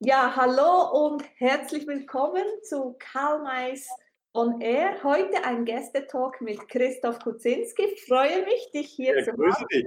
Ja, hallo und herzlich willkommen zu Karl on Air. Heute ein Gästetalk mit Christoph Kuczynski. Freue mich, dich hier ja, zu grüße haben. Dich.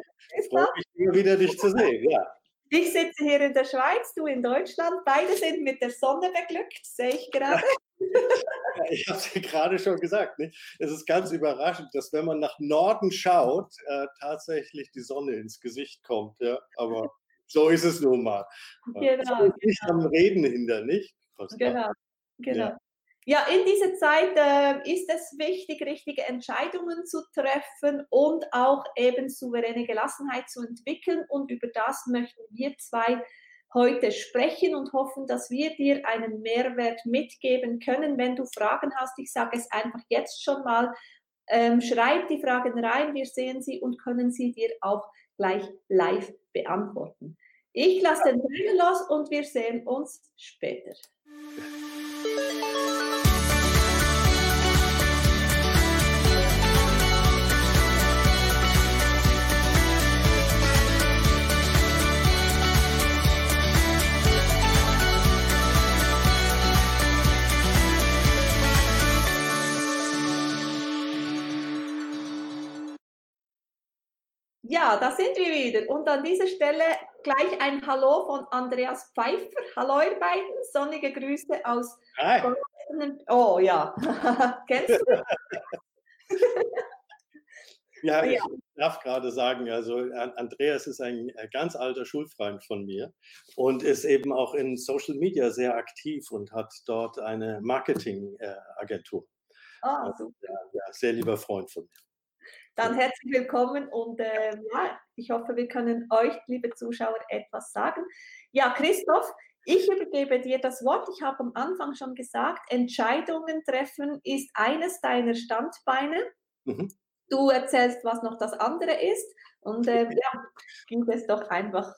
Freue mich immer wieder, dich zu sehen. Ja. Ich sitze hier in der Schweiz, du in Deutschland. Beide sind mit der Sonne beglückt, sehe ich gerade. Ja, ich habe es dir gerade schon gesagt. Nicht? Es ist ganz überraschend, dass wenn man nach Norden schaut, äh, tatsächlich die Sonne ins Gesicht kommt. Ja? Aber so ist es nun mal. Genau. Das nicht genau. am Reden hinter, nicht? Genau, genau. Ja. Ja, in dieser Zeit äh, ist es wichtig, richtige Entscheidungen zu treffen und auch eben souveräne Gelassenheit zu entwickeln. Und über das möchten wir zwei heute sprechen und hoffen, dass wir dir einen Mehrwert mitgeben können. Wenn du Fragen hast, ich sage es einfach jetzt schon mal, ähm, schreib die Fragen rein, wir sehen sie und können sie dir auch gleich live beantworten. Ich lasse den Trailer los und wir sehen uns später. Ja, da sind wir wieder. Und an dieser Stelle gleich ein Hallo von Andreas Pfeiffer. Hallo ihr beiden, sonnige Grüße aus Hi. Oh ja, kennst du? ja, ich darf gerade sagen, also Andreas ist ein ganz alter Schulfreund von mir und ist eben auch in Social Media sehr aktiv und hat dort eine Marketingagentur. Ah, super. Ja, sehr lieber Freund von mir. Dann herzlich willkommen und äh, ja, ich hoffe, wir können euch, liebe Zuschauer, etwas sagen. Ja, Christoph, ich übergebe dir das Wort. Ich habe am Anfang schon gesagt, Entscheidungen treffen ist eines deiner Standbeine. Mhm. Du erzählst, was noch das andere ist. Und äh, ja, ging es doch einfach.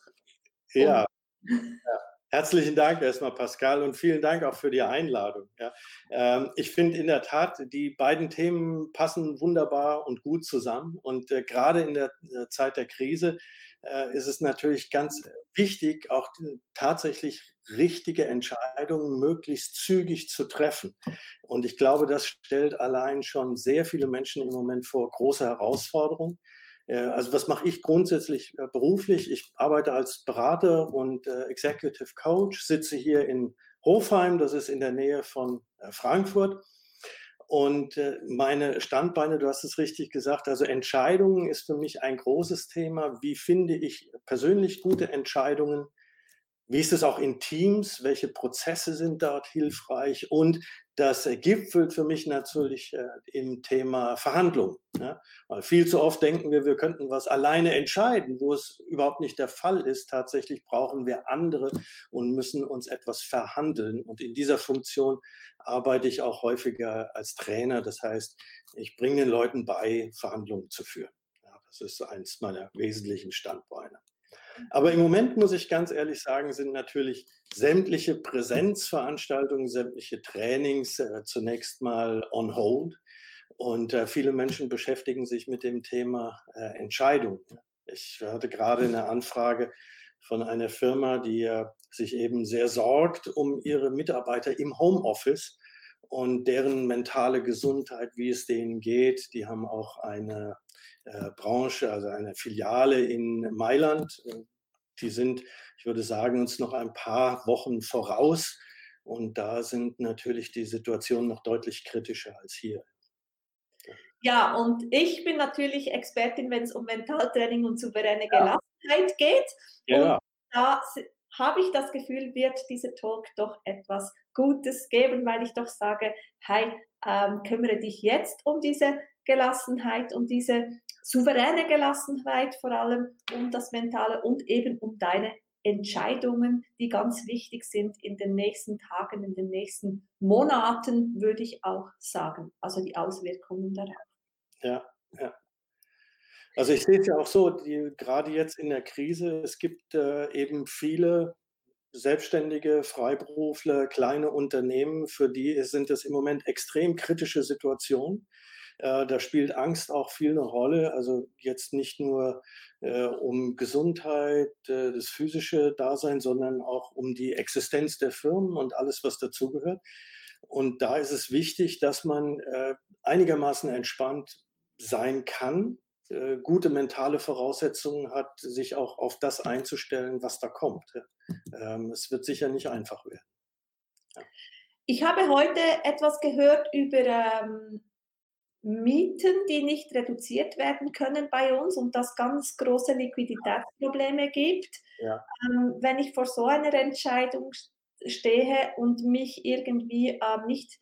Um. Ja. ja. Herzlichen Dank erstmal, Pascal, und vielen Dank auch für die Einladung. Ja. Ähm, ich finde in der Tat, die beiden Themen passen wunderbar und gut zusammen. Und äh, gerade in der äh, Zeit der Krise äh, ist es natürlich ganz wichtig, auch tatsächlich richtige Entscheidungen möglichst zügig zu treffen. Und ich glaube, das stellt allein schon sehr viele Menschen im Moment vor große Herausforderungen. Äh, also was mache ich grundsätzlich äh, beruflich? Ich arbeite als Berater und äh, Executive Coach, sitze hier in Hofheim, das ist in der Nähe von Frankfurt. Und meine Standbeine, du hast es richtig gesagt, also Entscheidungen ist für mich ein großes Thema. Wie finde ich persönlich gute Entscheidungen? Wie ist es auch in Teams? Welche Prozesse sind dort hilfreich? Und das gipfelt für mich natürlich äh, im Thema Verhandlungen. Ja? Weil viel zu oft denken wir, wir könnten was alleine entscheiden, wo es überhaupt nicht der Fall ist. Tatsächlich brauchen wir andere und müssen uns etwas verhandeln. Und in dieser Funktion arbeite ich auch häufiger als Trainer. Das heißt, ich bringe den Leuten bei, Verhandlungen zu führen. Ja, das ist eins meiner wesentlichen Standbeine. Aber im Moment muss ich ganz ehrlich sagen, sind natürlich sämtliche Präsenzveranstaltungen, sämtliche Trainings äh, zunächst mal on hold. Und äh, viele Menschen beschäftigen sich mit dem Thema äh, Entscheidung. Ich hatte gerade eine Anfrage von einer Firma, die äh, sich eben sehr sorgt um ihre Mitarbeiter im Homeoffice und deren mentale Gesundheit, wie es denen geht. Die haben auch eine äh, Branche, also eine Filiale in Mailand. Die sind, ich würde sagen, uns noch ein paar Wochen voraus. Und da sind natürlich die Situationen noch deutlich kritischer als hier. Ja, und ich bin natürlich Expertin, wenn es um Mentaltraining und souveräne Gelassenheit geht. Ja. Und da habe ich das Gefühl, wird dieser Talk doch etwas Gutes geben, weil ich doch sage, hey, ähm, kümmere dich jetzt um diese Gelassenheit, um diese souveräne Gelassenheit vor allem, um das Mentale und eben um deine Entscheidungen, die ganz wichtig sind in den nächsten Tagen, in den nächsten Monaten, würde ich auch sagen. Also die Auswirkungen darauf. Ja, ja. Also ich sehe es ja auch so, die, gerade jetzt in der Krise, es gibt äh, eben viele Selbstständige, Freiberufler, kleine Unternehmen, für die sind es im Moment extrem kritische Situationen. Äh, da spielt Angst auch viel eine Rolle. Also jetzt nicht nur äh, um Gesundheit, äh, das physische Dasein, sondern auch um die Existenz der Firmen und alles, was dazugehört. Und da ist es wichtig, dass man äh, einigermaßen entspannt sein kann, äh, gute mentale Voraussetzungen hat, sich auch auf das einzustellen, was da kommt. Ähm, es wird sicher nicht einfach werden. Ja. Ich habe heute etwas gehört über ähm, Mieten, die nicht reduziert werden können bei uns und das ganz große Liquiditätsprobleme gibt. Ja. Ähm, wenn ich vor so einer Entscheidung stehe und mich irgendwie ähm, nicht,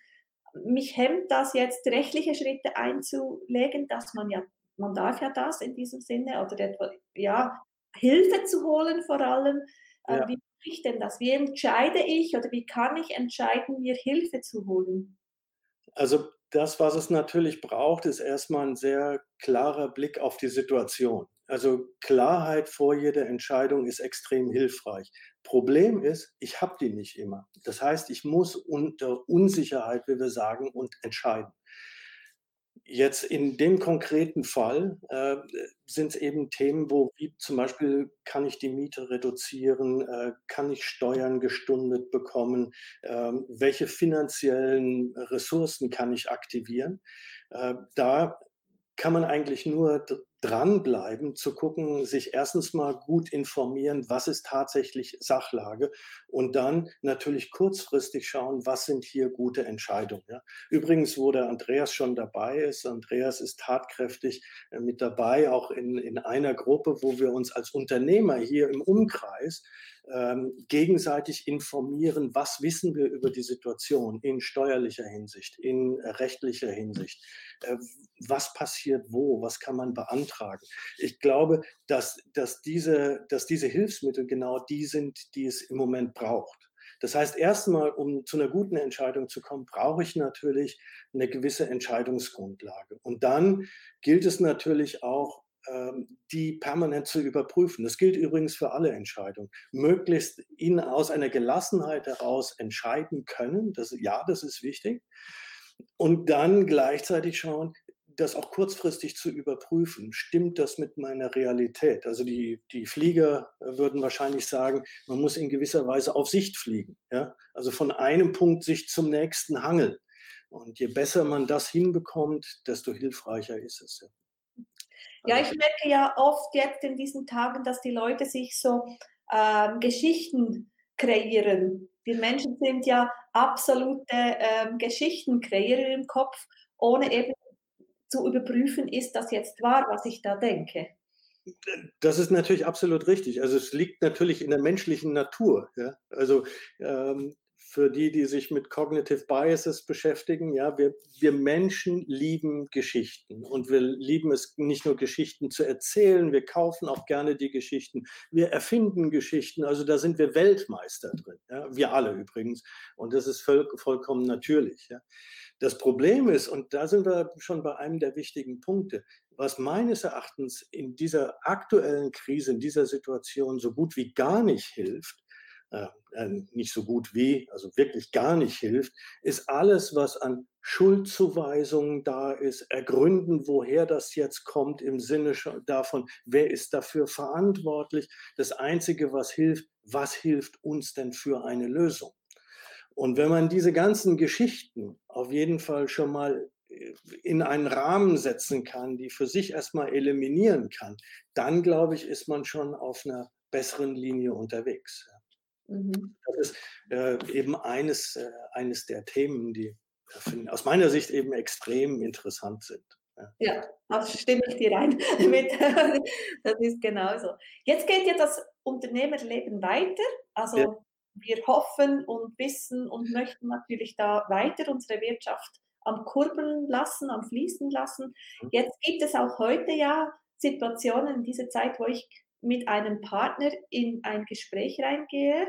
mich hemmt das jetzt rechtliche Schritte einzulegen, dass man ja, man darf ja das in diesem Sinne oder etwa, ja, Hilfe zu holen vor allem. Äh, ja. Wie mache ich denn das? Wie entscheide ich oder wie kann ich entscheiden, mir Hilfe zu holen? Also das, was es natürlich braucht, ist erstmal ein sehr klarer Blick auf die Situation. Also Klarheit vor jeder Entscheidung ist extrem hilfreich. Problem ist, ich habe die nicht immer. Das heißt, ich muss unter Unsicherheit, wie wir sagen, und entscheiden. Jetzt in dem konkreten Fall äh, sind es eben Themen, wo wie zum Beispiel kann ich die Miete reduzieren, äh, kann ich Steuern gestundet bekommen, äh, welche finanziellen Ressourcen kann ich aktivieren. Äh, da kann man eigentlich nur dranbleiben, zu gucken, sich erstens mal gut informieren, was ist tatsächlich Sachlage und dann natürlich kurzfristig schauen, was sind hier gute Entscheidungen. Ja. Übrigens, wo der Andreas schon dabei ist, Andreas ist tatkräftig äh, mit dabei, auch in, in einer Gruppe, wo wir uns als Unternehmer hier im Umkreis ähm, gegenseitig informieren, was wissen wir über die Situation in steuerlicher Hinsicht, in rechtlicher Hinsicht, äh, was passiert wo, was kann man beantragen. Ich glaube, dass, dass, diese, dass diese Hilfsmittel genau die sind, die es im Moment braucht. Das heißt, erstmal, um zu einer guten Entscheidung zu kommen, brauche ich natürlich eine gewisse Entscheidungsgrundlage. Und dann gilt es natürlich auch, die permanent zu überprüfen. Das gilt übrigens für alle Entscheidungen. Möglichst ihnen aus einer Gelassenheit heraus entscheiden können. Das, ja, das ist wichtig. Und dann gleichzeitig schauen, das auch kurzfristig zu überprüfen. Stimmt das mit meiner Realität? Also die, die Flieger würden wahrscheinlich sagen, man muss in gewisser Weise auf Sicht fliegen. Ja? Also von einem Punkt sich zum nächsten hangeln. Und je besser man das hinbekommt, desto hilfreicher ist es. Ja. Ja, ich merke ja oft jetzt in diesen Tagen, dass die Leute sich so ähm, Geschichten kreieren. Wir Menschen sind ja absolute ähm, Geschichtenkreierer im Kopf, ohne eben zu überprüfen, ist das jetzt wahr, was ich da denke. Das ist natürlich absolut richtig. Also es liegt natürlich in der menschlichen Natur. Ja? Also ähm, für die, die sich mit Cognitive Biases beschäftigen, ja, wir, wir Menschen lieben Geschichten und wir lieben es nicht nur Geschichten zu erzählen, wir kaufen auch gerne die Geschichten, wir erfinden Geschichten, also da sind wir Weltmeister drin, ja, wir alle übrigens und das ist voll, vollkommen natürlich. Ja. Das Problem ist, und da sind wir schon bei einem der wichtigen Punkte, was meines Erachtens in dieser aktuellen Krise, in dieser Situation so gut wie gar nicht hilft, nicht so gut wie, also wirklich gar nicht hilft, ist alles, was an Schuldzuweisungen da ist, ergründen, woher das jetzt kommt im Sinne davon, wer ist dafür verantwortlich. Das Einzige, was hilft, was hilft uns denn für eine Lösung? Und wenn man diese ganzen Geschichten auf jeden Fall schon mal äh, in einen Rahmen setzen kann, die für sich erstmal eliminieren kann, dann glaube ich, ist man schon auf einer besseren Linie unterwegs. Mhm. Das ist äh, eben eines, äh, eines der Themen, die äh, aus meiner Sicht eben extrem interessant sind. Ja, das stimme ich dir ein. das ist genauso. Jetzt geht ja das Unternehmerleben weiter. Also ja. wir hoffen und wissen und möchten natürlich da weiter unsere Wirtschaft am Kurbeln lassen, am Fließen lassen. Mhm. Jetzt gibt es auch heute ja Situationen in dieser Zeit, wo ich mit einem Partner in ein Gespräch reingehe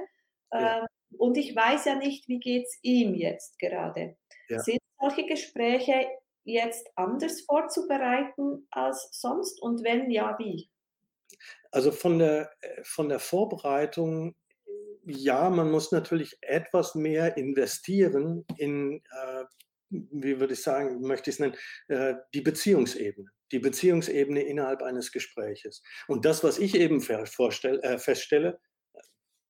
ja. ähm, und ich weiß ja nicht, wie geht es ihm jetzt gerade. Ja. Sind solche Gespräche jetzt anders vorzubereiten als sonst und wenn ja, wie? Also von der, von der Vorbereitung, ja, man muss natürlich etwas mehr investieren in äh, wie würde ich sagen, möchte ich es nennen, äh, die Beziehungsebene. Die Beziehungsebene innerhalb eines Gespräches. Und das, was ich eben äh, feststelle,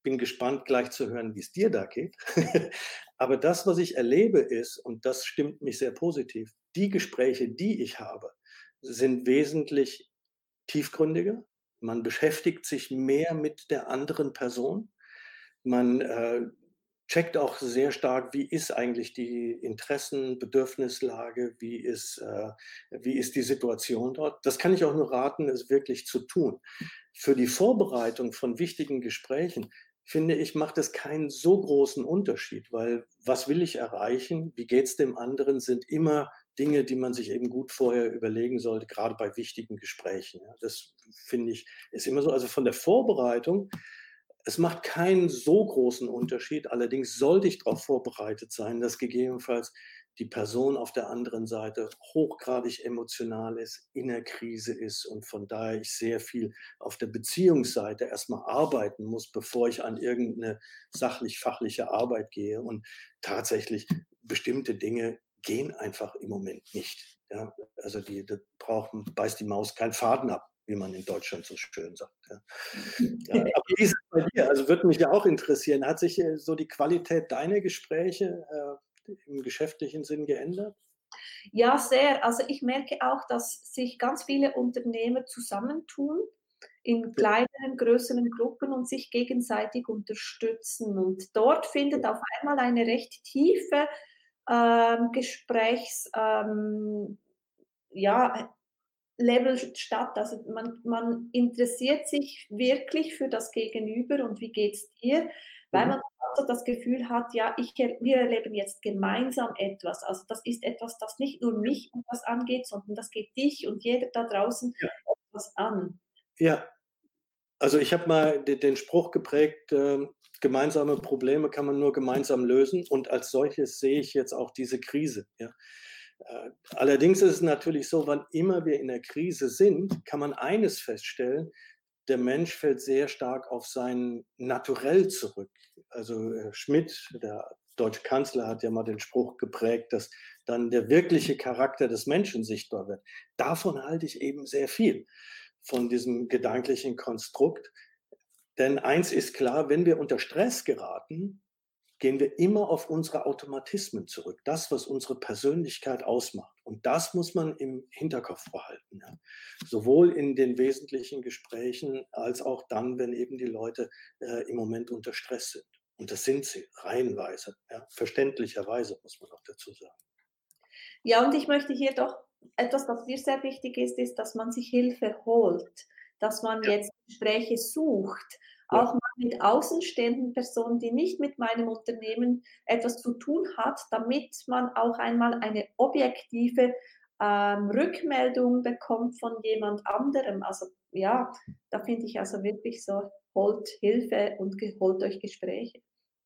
bin gespannt gleich zu hören, wie es dir da geht. Aber das, was ich erlebe, ist, und das stimmt mich sehr positiv, die Gespräche, die ich habe, sind wesentlich tiefgründiger. Man beschäftigt sich mehr mit der anderen Person. Man äh, checkt auch sehr stark, wie ist eigentlich die Interessen, Bedürfnislage, wie ist, äh, wie ist die Situation dort. Das kann ich auch nur raten, es wirklich zu tun. Für die Vorbereitung von wichtigen Gesprächen finde ich, macht es keinen so großen Unterschied, weil was will ich erreichen, wie geht es dem anderen, sind immer Dinge, die man sich eben gut vorher überlegen sollte, gerade bei wichtigen Gesprächen. Das finde ich, ist immer so. Also von der Vorbereitung, es macht keinen so großen Unterschied. Allerdings sollte ich darauf vorbereitet sein, dass gegebenenfalls die Person auf der anderen Seite hochgradig emotional ist, in der Krise ist und von daher ich sehr viel auf der Beziehungsseite erstmal arbeiten muss, bevor ich an irgendeine sachlich-fachliche Arbeit gehe. Und tatsächlich bestimmte Dinge gehen einfach im Moment nicht. Ja, also die, die brauchen, beißt die Maus keinen Faden ab, wie man in Deutschland so schön sagt. Ja. Ja, aber wie ist es bei dir? Also würde mich ja auch interessieren, hat sich äh, so die Qualität deiner Gespräche äh, im geschäftlichen Sinn geändert? Ja, sehr. Also ich merke auch, dass sich ganz viele Unternehmer zusammentun in kleineren, größeren Gruppen und sich gegenseitig unterstützen. Und dort findet auf einmal eine recht tiefe ähm, Gesprächs, ähm, ja, Level statt. Also man, man interessiert sich wirklich für das Gegenüber und wie geht es dir, weil mhm. man also das Gefühl hat, ja, ich, wir erleben jetzt gemeinsam etwas. Also das ist etwas, das nicht nur mich etwas angeht, sondern das geht dich und jeder da draußen ja. etwas an. Ja, also ich habe mal den Spruch geprägt, äh, gemeinsame Probleme kann man nur gemeinsam lösen und als solches sehe ich jetzt auch diese Krise. Ja. Äh, allerdings ist es natürlich so, wann immer wir in der Krise sind, kann man eines feststellen, der Mensch fällt sehr stark auf sein Naturell zurück. Also äh, Schmidt, der deutsche Kanzler, hat ja mal den Spruch geprägt, dass dann der wirkliche Charakter des Menschen sichtbar wird. Davon halte ich eben sehr viel, von diesem gedanklichen Konstrukt. Denn eins ist klar, wenn wir unter Stress geraten, gehen wir immer auf unsere Automatismen zurück, das, was unsere Persönlichkeit ausmacht. Und das muss man im Hinterkopf behalten. Ja. Sowohl in den wesentlichen Gesprächen als auch dann, wenn eben die Leute äh, im Moment unter Stress sind. Und das sind sie reihenweise, ja. verständlicherweise muss man auch dazu sagen. Ja, und ich möchte hier doch etwas, was mir sehr wichtig ist, ist, dass man sich Hilfe holt, dass man ja. jetzt Gespräche sucht auch mal mit außenstehenden Personen, die nicht mit meinem Unternehmen etwas zu tun hat, damit man auch einmal eine objektive ähm, Rückmeldung bekommt von jemand anderem. Also ja, da finde ich also wirklich so, holt Hilfe und holt euch Gespräche.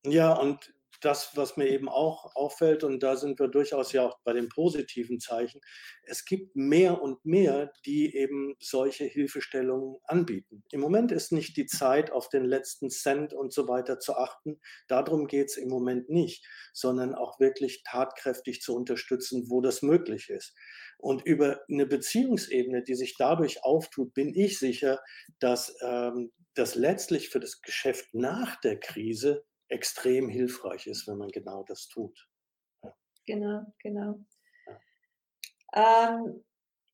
Ja, und das, was mir eben auch auffällt, und da sind wir durchaus ja auch bei den positiven Zeichen, es gibt mehr und mehr, die eben solche Hilfestellungen anbieten. Im Moment ist nicht die Zeit, auf den letzten Cent und so weiter zu achten. Darum geht es im Moment nicht, sondern auch wirklich tatkräftig zu unterstützen, wo das möglich ist. Und über eine Beziehungsebene, die sich dadurch auftut, bin ich sicher, dass ähm, das letztlich für das Geschäft nach der Krise extrem hilfreich ist, wenn man genau das tut. Ja. Genau, genau. Ja. Ähm,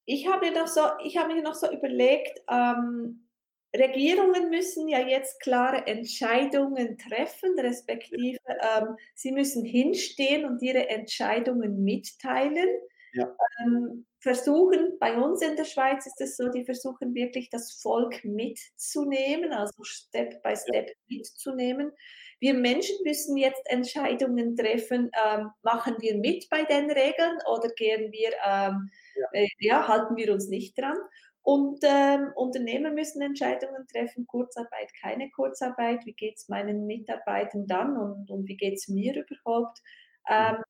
ich habe mir noch so, ich habe mir noch so überlegt, ähm, Regierungen müssen ja jetzt klare Entscheidungen treffen, respektive ähm, sie müssen hinstehen und ihre Entscheidungen mitteilen. Ja. Ähm, versuchen, bei uns in der Schweiz ist es so, die versuchen wirklich das Volk mitzunehmen, also Step by Step ja. mitzunehmen. Wir Menschen müssen jetzt Entscheidungen treffen, ähm, machen wir mit bei den Regeln oder gehen wir, ähm, ja. Äh, ja. halten wir uns nicht dran. Und ähm, Unternehmen müssen Entscheidungen treffen, Kurzarbeit, keine Kurzarbeit, wie geht es meinen Mitarbeitern dann und, und wie geht es mir überhaupt. Ähm,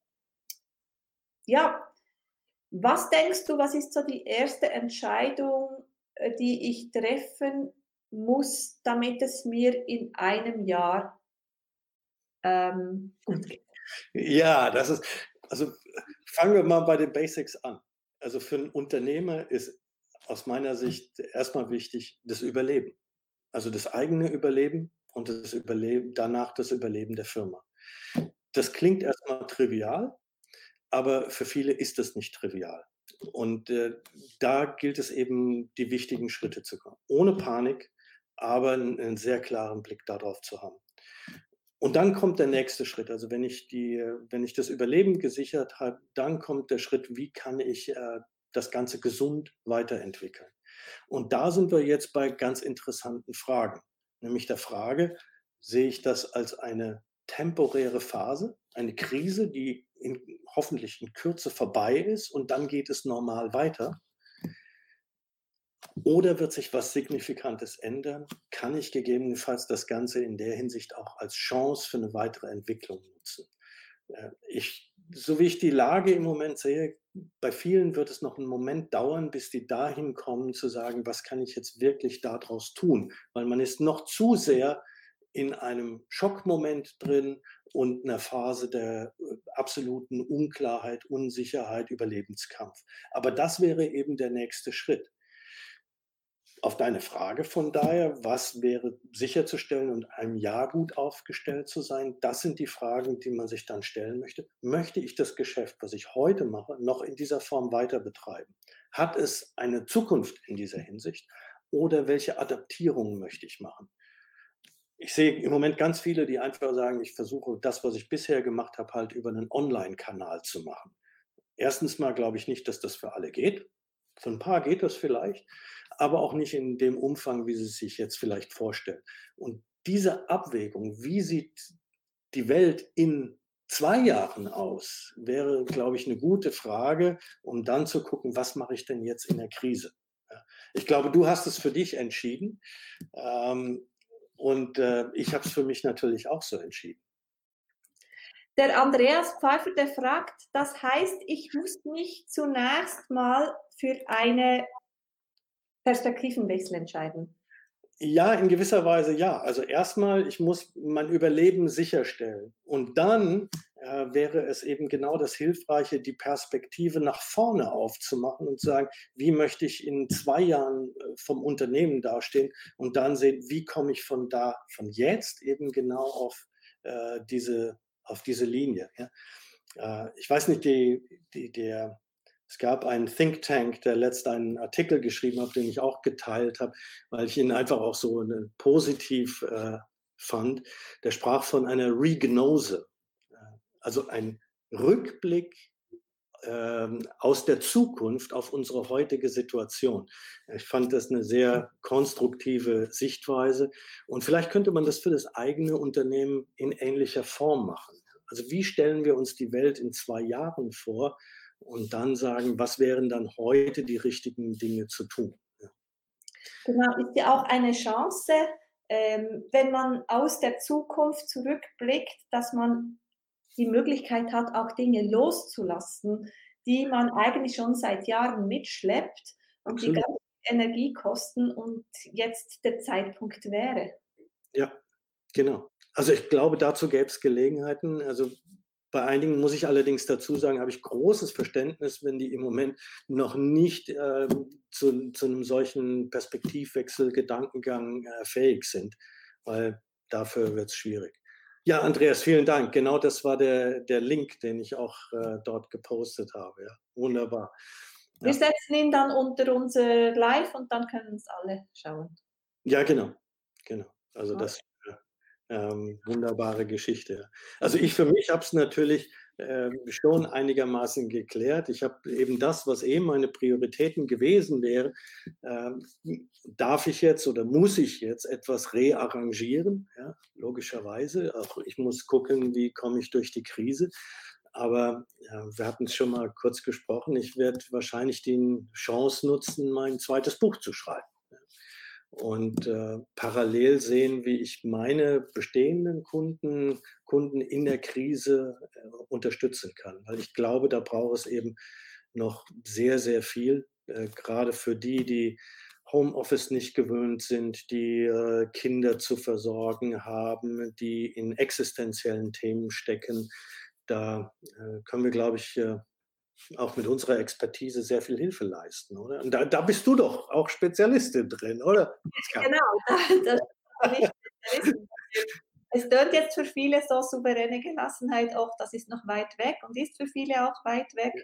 ja, was denkst du, was ist so die erste Entscheidung, äh, die ich treffen muss, damit es mir in einem Jahr ähm, gut geht? Ja, das ist, also fangen wir mal bei den Basics an. Also für einen Unternehmer ist aus meiner Sicht erstmal wichtig das Überleben. Also das eigene Überleben und das Überleben, danach das Überleben der Firma. Das klingt erstmal trivial, aber für viele ist das nicht trivial. Und äh, da gilt es eben, die wichtigen Schritte zu kommen. Ohne Panik, aber einen, einen sehr klaren Blick darauf zu haben. Und dann kommt der nächste Schritt. Also wenn ich, die, wenn ich das Überleben gesichert habe, dann kommt der Schritt, wie kann ich äh, das Ganze gesund weiterentwickeln. Und da sind wir jetzt bei ganz interessanten Fragen. Nämlich der Frage, sehe ich das als eine temporäre Phase, eine Krise, die in, hoffentlich in Kürze vorbei ist und dann geht es normal weiter? Oder wird sich was Signifikantes ändern? Kann ich gegebenenfalls das Ganze in der Hinsicht auch als Chance für eine weitere Entwicklung nutzen? Äh, ich, so wie ich die Lage im Moment sehe, bei vielen wird es noch einen Moment dauern, bis die dahin kommen zu sagen, was kann ich jetzt wirklich daraus tun? Weil man ist noch zu sehr in einem Schockmoment drin und einer Phase der äh, absoluten Unklarheit, Unsicherheit, Überlebenskampf. Aber das wäre eben der nächste Schritt auf deine Frage von daher, was wäre sicherzustellen und einem Jahr gut aufgestellt zu sein, das sind die Fragen, die man sich dann stellen möchte. Möchte ich das Geschäft, was ich heute mache, noch in dieser Form weiter betreiben? Hat es eine Zukunft in dieser Hinsicht? Oder welche Adaptierungen möchte ich machen? Ich sehe im Moment ganz viele, die einfach sagen, ich versuche das, was ich bisher gemacht habe, halt über einen Online-Kanal zu machen. Erstens mal glaube ich nicht, dass das für alle geht. Für ein paar geht das vielleicht aber auch nicht in dem Umfang, wie sie sich jetzt vielleicht vorstellen. Und diese Abwägung, wie sieht die Welt in zwei Jahren aus, wäre, glaube ich, eine gute Frage, um dann zu gucken, was mache ich denn jetzt in der Krise. Ich glaube, du hast es für dich entschieden ähm, und äh, ich habe es für mich natürlich auch so entschieden. Der Andreas Pfeiffer, der fragt, das heißt, ich muss mich zunächst mal für eine Perspektivenwechsel entscheiden? Ja, in gewisser Weise ja. Also erstmal, ich muss mein Überleben sicherstellen. Und dann äh, wäre es eben genau das Hilfreiche, die Perspektive nach vorne aufzumachen und zu sagen, wie möchte ich in zwei Jahren äh, vom Unternehmen dastehen und dann sehen, wie komme ich von da, von jetzt eben genau auf äh, diese, auf diese Linie. Ja? Äh, ich weiß nicht, die, die, der es gab einen Think Tank, der letzt einen Artikel geschrieben hat, den ich auch geteilt habe, weil ich ihn einfach auch so positiv äh, fand. Der sprach von einer Regnose, äh, also ein Rückblick ähm, aus der Zukunft auf unsere heutige Situation. Ich fand das eine sehr konstruktive Sichtweise und vielleicht könnte man das für das eigene Unternehmen in ähnlicher Form machen. Also wie stellen wir uns die Welt in zwei Jahren vor und dann sagen, was wären dann heute die richtigen Dinge zu tun. Ja. Genau, ist ja auch eine Chance, ähm, wenn man aus der Zukunft zurückblickt, dass man die Möglichkeit hat, auch Dinge loszulassen, die man eigentlich schon seit Jahren mitschleppt und Absolut. die ganze Energie kosten und jetzt der Zeitpunkt wäre. Ja, genau. Also ich glaube, dazu gäbe es Gelegenheiten. Also bei einigen muss ich allerdings dazu sagen, habe ich großes Verständnis, wenn die im Moment noch nicht äh, zu, zu, einem solchen Perspektivwechsel, Gedankengang äh, fähig sind, weil dafür wird es schwierig. Ja, Andreas, vielen Dank. Genau das war der, der Link, den ich auch äh, dort gepostet habe. Ja, wunderbar. Ja. Wir setzen ihn dann unter unser Live und dann können es alle schauen. Ja, genau. Genau. Also okay. das ähm, wunderbare Geschichte. Also ich für mich habe es natürlich äh, schon einigermaßen geklärt. Ich habe eben das, was eben meine Prioritäten gewesen wäre, äh, darf ich jetzt oder muss ich jetzt etwas rearrangieren, ja, logischerweise. Auch ich muss gucken, wie komme ich durch die Krise. Aber ja, wir hatten es schon mal kurz gesprochen. Ich werde wahrscheinlich die Chance nutzen, mein zweites Buch zu schreiben und äh, parallel sehen, wie ich meine bestehenden Kunden, Kunden in der Krise äh, unterstützen kann. Weil ich glaube, da braucht es eben noch sehr, sehr viel, äh, gerade für die, die Homeoffice nicht gewöhnt sind, die äh, Kinder zu versorgen haben, die in existenziellen Themen stecken. Da äh, können wir, glaube ich, äh, auch mit unserer Expertise sehr viel Hilfe leisten, oder? Und da, da bist du doch auch Spezialistin drin, oder? Genau, das. Es dort jetzt für viele so souveräne Gelassenheit auch, das ist noch weit weg und ist für viele auch weit weg.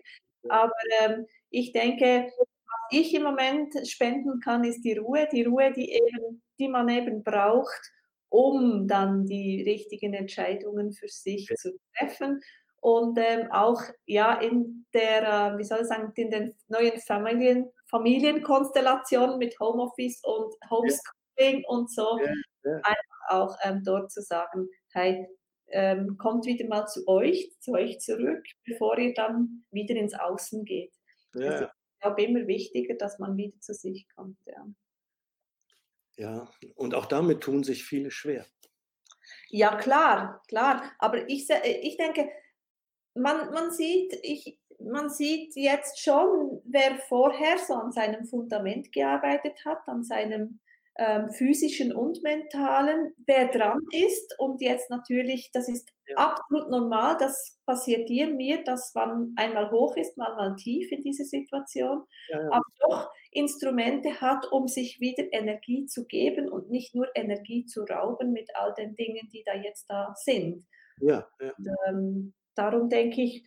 Aber ähm, ich denke, was ich im Moment spenden kann, ist die Ruhe, die Ruhe, die, eben, die man eben braucht, um dann die richtigen Entscheidungen für sich zu treffen und ähm, auch ja in der, äh, wie soll ich sagen, in den neuen Familien, Familienkonstellationen mit Homeoffice und Homeschooling ja. und so, ja, ja. einfach auch ähm, dort zu sagen, hey, ähm, kommt wieder mal zu euch, zu euch zurück, bevor ihr dann wieder ins Außen geht. Ja. Also, ich glaube, immer wichtiger, dass man wieder zu sich kommt. Ja. ja, und auch damit tun sich viele schwer. Ja, klar, klar. Aber ich, ich denke, man, man, sieht, ich, man sieht jetzt schon, wer vorher so an seinem Fundament gearbeitet hat, an seinem ähm, physischen und mentalen, wer dran ist und jetzt natürlich, das ist ja. absolut normal, das passiert dir, mir, dass man einmal hoch ist, mal mal tief in diese Situation, ja, ja. aber doch Instrumente hat, um sich wieder Energie zu geben und nicht nur Energie zu rauben mit all den Dingen, die da jetzt da sind. Ja, ja. Und, ähm, darum denke ich,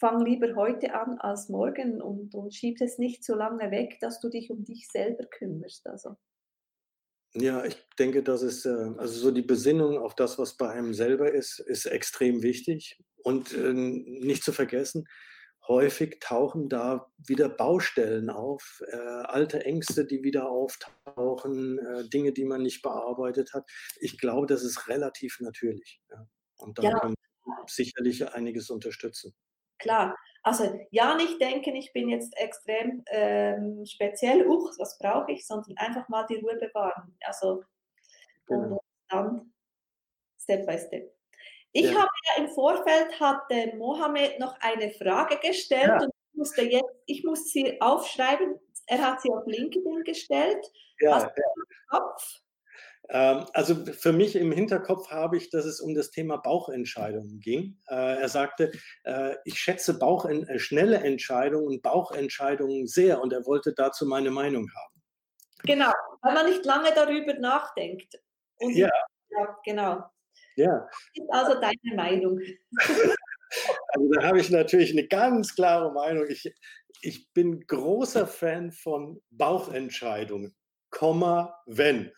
fang lieber heute an als morgen und, und schieb es nicht so lange weg, dass du dich um dich selber kümmerst. Also. Ja, ich denke, das ist, äh, also so die Besinnung auf das, was bei einem selber ist, ist extrem wichtig. Und äh, nicht zu vergessen, häufig tauchen da wieder Baustellen auf, äh, alte Ängste, die wieder auftauchen, äh, Dinge, die man nicht bearbeitet hat. Ich glaube, das ist relativ natürlich. Ja. Und da ja. Sicherlich einiges unterstützen. Klar, also ja, nicht denken, ich bin jetzt extrem ähm, speziell, uch, was brauche ich, sondern einfach mal die Ruhe bewahren. Also genau. und dann Step by Step. Ich ja. habe ja im Vorfeld hatte Mohammed noch eine Frage gestellt ja. und ich musste jetzt, ich muss sie aufschreiben. Er hat sie auf LinkedIn gestellt. Ja, Hast du ja. Kopf? Ähm, also für mich im Hinterkopf habe ich, dass es um das Thema Bauchentscheidungen ging. Äh, er sagte, äh, ich schätze Bauch äh, schnelle Entscheidungen und Bauchentscheidungen sehr und er wollte dazu meine Meinung haben. Genau, weil man nicht lange darüber nachdenkt. Und ja. ja, genau. Ja. Ist also deine Meinung. Also da habe ich natürlich eine ganz klare Meinung. Ich, ich bin großer Fan von Bauchentscheidungen. Komma, wenn.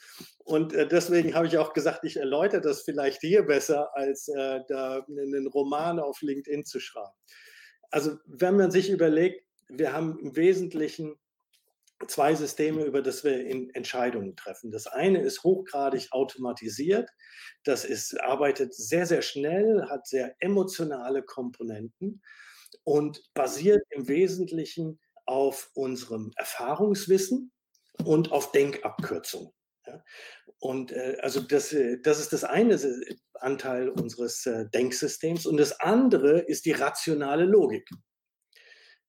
Und äh, deswegen habe ich auch gesagt, ich erläutere das vielleicht hier besser, als äh, da einen Roman auf LinkedIn zu schreiben. Also wenn man sich überlegt, wir haben im Wesentlichen zwei Systeme, über das wir Entscheidungen treffen. Das eine ist hochgradig automatisiert, das ist, arbeitet sehr, sehr schnell, hat sehr emotionale Komponenten und basiert im Wesentlichen auf unserem Erfahrungswissen und auf Denkabkürzungen. Ja? Und äh, also das, äh, das ist das eine Anteil unseres äh, Denksystems und das andere ist die rationale Logik.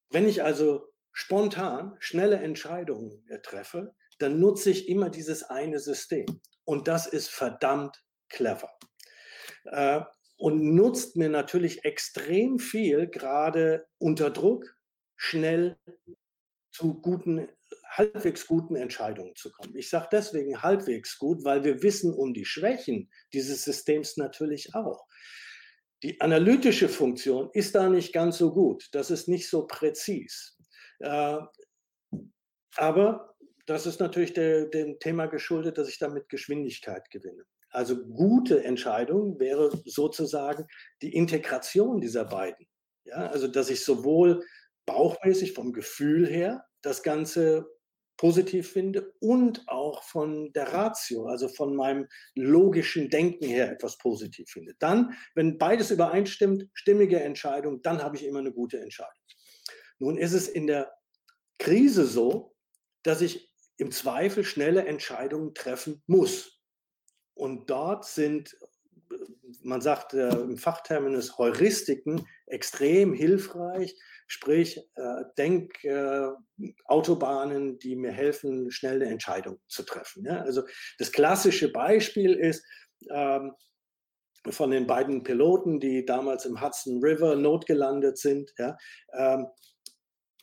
Wenn ich also spontan schnelle Entscheidungen äh, treffe, dann nutze ich immer dieses eine System und das ist verdammt clever. Äh, und nutzt mir natürlich extrem viel, gerade unter Druck, schnell zu guten halbwegs guten Entscheidungen zu kommen. Ich sage deswegen halbwegs gut, weil wir wissen um die Schwächen dieses Systems natürlich auch. Die analytische Funktion ist da nicht ganz so gut. Das ist nicht so präzis. Äh, aber das ist natürlich dem Thema geschuldet, dass ich damit Geschwindigkeit gewinne. Also gute Entscheidung wäre sozusagen die Integration dieser beiden. Ja, also dass ich sowohl bauchmäßig vom Gefühl her das Ganze positiv finde und auch von der Ratio, also von meinem logischen Denken her etwas positiv finde. Dann, wenn beides übereinstimmt, stimmige Entscheidung, dann habe ich immer eine gute Entscheidung. Nun ist es in der Krise so, dass ich im Zweifel schnelle Entscheidungen treffen muss. Und dort sind, man sagt äh, im Fachterminus Heuristiken, extrem hilfreich, Sprich, äh, Denkautobahnen, äh, die mir helfen, schnell eine Entscheidung zu treffen. Ja? Also das klassische Beispiel ist, ähm, von den beiden Piloten, die damals im Hudson River notgelandet sind, ja, ähm,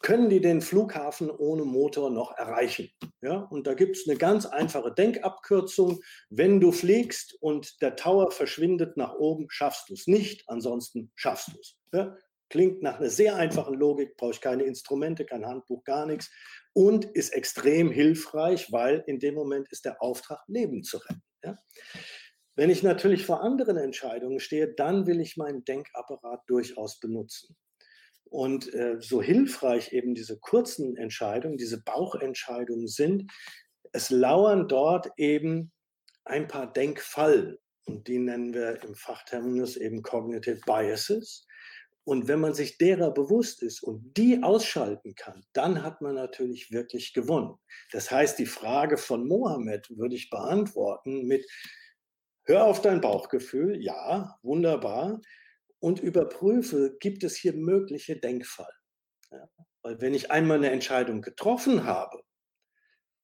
können die den Flughafen ohne Motor noch erreichen? Ja, und da gibt es eine ganz einfache Denkabkürzung. Wenn du fliegst und der Tower verschwindet nach oben, schaffst du es nicht, ansonsten schaffst du es. Ja, klingt nach einer sehr einfachen Logik, brauche ich keine Instrumente, kein Handbuch, gar nichts und ist extrem hilfreich, weil in dem Moment ist der Auftrag, Leben zu retten. Ja? Wenn ich natürlich vor anderen Entscheidungen stehe, dann will ich meinen Denkapparat durchaus benutzen. Und äh, so hilfreich eben diese kurzen Entscheidungen, diese Bauchentscheidungen sind, es lauern dort eben ein paar Denkfallen. Und die nennen wir im Fachterminus eben Cognitive Biases. Und wenn man sich derer bewusst ist und die ausschalten kann, dann hat man natürlich wirklich gewonnen. Das heißt, die Frage von Mohammed würde ich beantworten mit, hör auf dein Bauchgefühl, ja, wunderbar, und überprüfe, gibt es hier mögliche Denkfall. Ja, weil wenn ich einmal eine Entscheidung getroffen habe,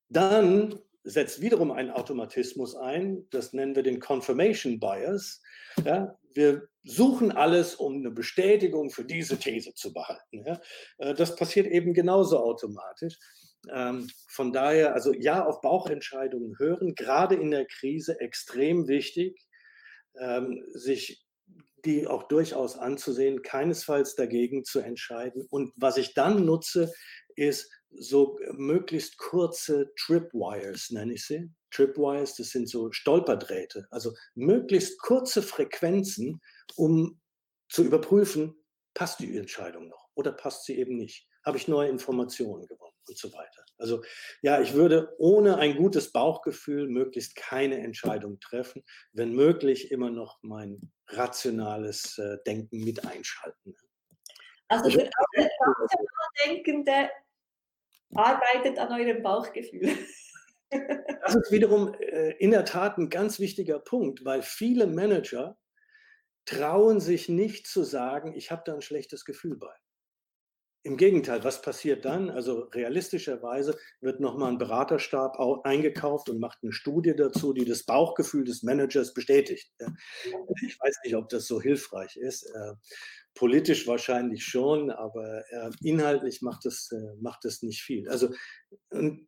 dann setzt wiederum ein Automatismus ein, das nennen wir den Confirmation Bias. Ja, wir suchen alles, um eine Bestätigung für diese These zu behalten. Ja. Äh, das passiert eben genauso automatisch. Ähm, von daher, also ja, auf Bauchentscheidungen hören, gerade in der Krise extrem wichtig, ähm, sich die auch durchaus anzusehen, keinesfalls dagegen zu entscheiden. Und was ich dann nutze, ist so möglichst kurze Tripwires, nenne ich sie. Tripwires, das sind so Stolperdrähte, also möglichst kurze Frequenzen, um zu überprüfen, passt die Entscheidung noch oder passt sie eben nicht? Habe ich neue Informationen gewonnen und so weiter. Also ja, ich würde ohne ein gutes Bauchgefühl möglichst keine Entscheidung treffen, wenn möglich immer noch mein rationales äh, Denken mit einschalten. Also für alle Denkende arbeitet an eurem Bauchgefühl. Das ist wiederum äh, in der Tat ein ganz wichtiger Punkt, weil viele Manager trauen sich nicht zu sagen, ich habe da ein schlechtes Gefühl bei. Im Gegenteil, was passiert dann? Also realistischerweise wird nochmal ein Beraterstab eingekauft und macht eine Studie dazu, die das Bauchgefühl des Managers bestätigt. Ich weiß nicht, ob das so hilfreich ist. Äh, politisch wahrscheinlich schon, aber äh, inhaltlich macht es, äh, macht nicht viel. Also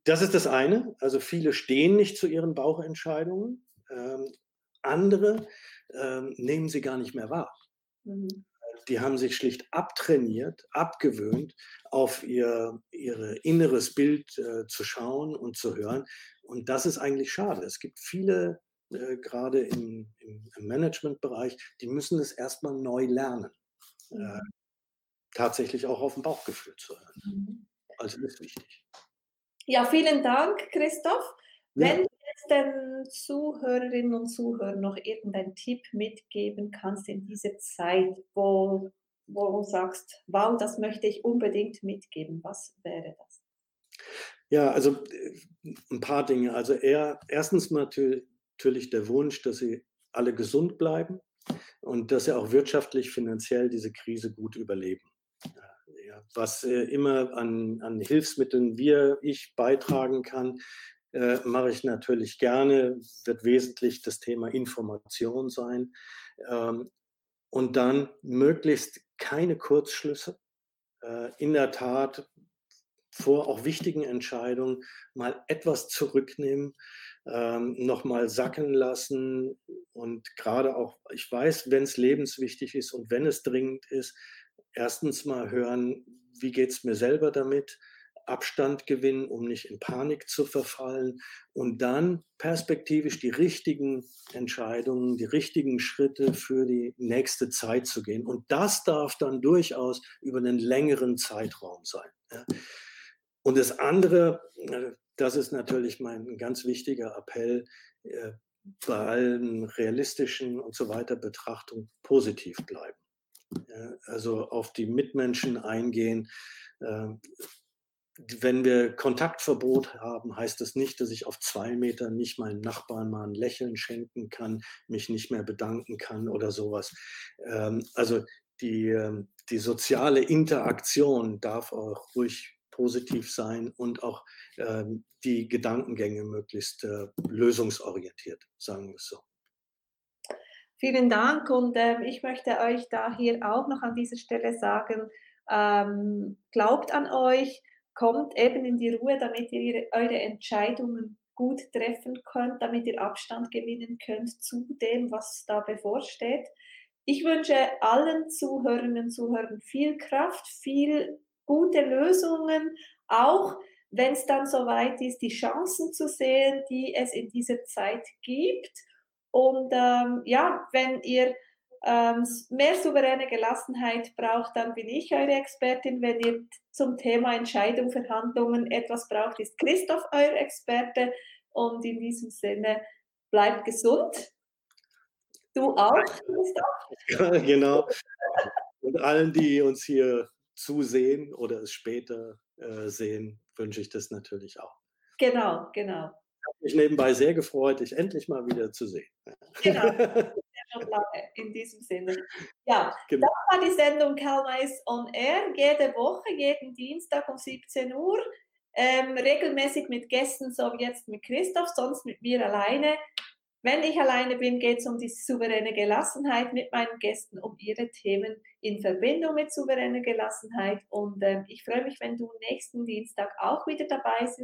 das ist das eine. Also viele stehen nicht zu ihren Bauchentscheidungen. Ähm, andere ähm, nehmen sie gar nicht mehr wahr. Mhm die haben sich schlicht abtrainiert, abgewöhnt, auf ihr ihre inneres Bild äh, zu schauen und zu hören. Und das ist eigentlich schade. Es gibt viele, äh, gerade im, im, im Managementbereich, die müssen es erstmal neu lernen. Äh, mhm. tatsächlich auch auf dem Bauchgefühl zu hören. Mhm. Also das ist wichtig. Ja, vielen Dank, Christoph. Ja. Jetzt den Zuhörerinnen und Zuhörern noch irgendeinen Tipp mitgeben kannst in dieser Zeit, wo, wo du sagst, wow, das möchte ich unbedingt mitgeben, was wäre das? Ja, also äh, ein paar Dinge. Also eher, erstens natürlich der Wunsch, dass sie alle gesund bleiben und dass sie auch wirtschaftlich, finanziell diese Krise gut überleben. Ja, was äh, immer an, an Hilfsmitteln wir, ich beitragen kann, äh, mache ich natürlich gerne, wird wesentlich das Thema Information sein. Ähm, und dann möglichst keine Kurzschlüsse. Äh, in der Tat vor auch wichtigen Entscheidungen mal etwas zurücknehmen, ähm, nochmal sacken lassen und gerade auch, ich weiß, wenn es lebenswichtig ist und wenn es dringend ist, erstens mal hören, wie geht es mir selber damit, Abstand gewinnen, um nicht in Panik zu verfallen und dann perspektivisch die richtigen Entscheidungen, die richtigen Schritte für die nächste Zeit zu gehen. Und das darf dann durchaus über einen längeren Zeitraum sein. Und das andere, äh, das ist natürlich mein ganz wichtiger Appell, äh, bei allen realistischen und so weiter Betrachtung positiv bleiben. Also auf die Mitmenschen eingehen, äh, wenn wir Kontaktverbot haben, heißt das nicht, dass ich auf zwei Metern nicht meinem Nachbarn mal ein Lächeln schenken kann, mich nicht mehr bedanken kann oder sowas. Ähm, also die, ähm, die soziale Interaktion darf auch ruhig positiv sein und auch ähm, die Gedankengänge möglichst äh, lösungsorientiert, sagen wir es so. Vielen Dank und ähm, ich möchte euch da hier auch noch an dieser Stelle sagen, ähm, glaubt an euch, kommt eben in die Ruhe, damit ihr eure Entscheidungen gut treffen könnt, damit ihr Abstand gewinnen könnt zu dem, was da bevorsteht. Ich wünsche allen Zuhörerinnen und Zuhörern viel Kraft, viel gute Lösungen, auch wenn es dann soweit ist, die Chancen zu sehen, die es in dieser Zeit gibt. Und ähm, ja, wenn ihr mehr souveräne Gelassenheit braucht, dann bin ich eure Expertin. Wenn ihr zum Thema Entscheidung, Verhandlungen etwas braucht, ist Christoph euer Experte. Und in diesem Sinne, bleibt gesund. Du auch, Christoph? genau. Und allen, die uns hier zusehen oder es später äh, sehen, wünsche ich das natürlich auch. Genau, genau. Ich habe mich nebenbei sehr gefreut, dich endlich mal wieder zu sehen. Genau, schon lange in diesem Sinne. Ja, genau. das war die Sendung Calmais on Air, jede Woche, jeden Dienstag um 17 Uhr. Ähm, regelmäßig mit Gästen, so wie jetzt mit Christoph, sonst mit mir alleine. Wenn ich alleine bin, geht es um die souveräne Gelassenheit mit meinen Gästen, um ihre Themen in Verbindung mit souveräner Gelassenheit. Und äh, ich freue mich, wenn du nächsten Dienstag auch wieder dabei bist.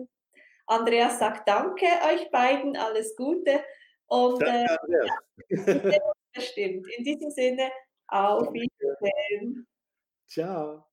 Andreas sagt Danke euch beiden, alles Gute. Und äh, ja, bestimmt. In diesem Sinne, auf Wiedersehen. Ciao.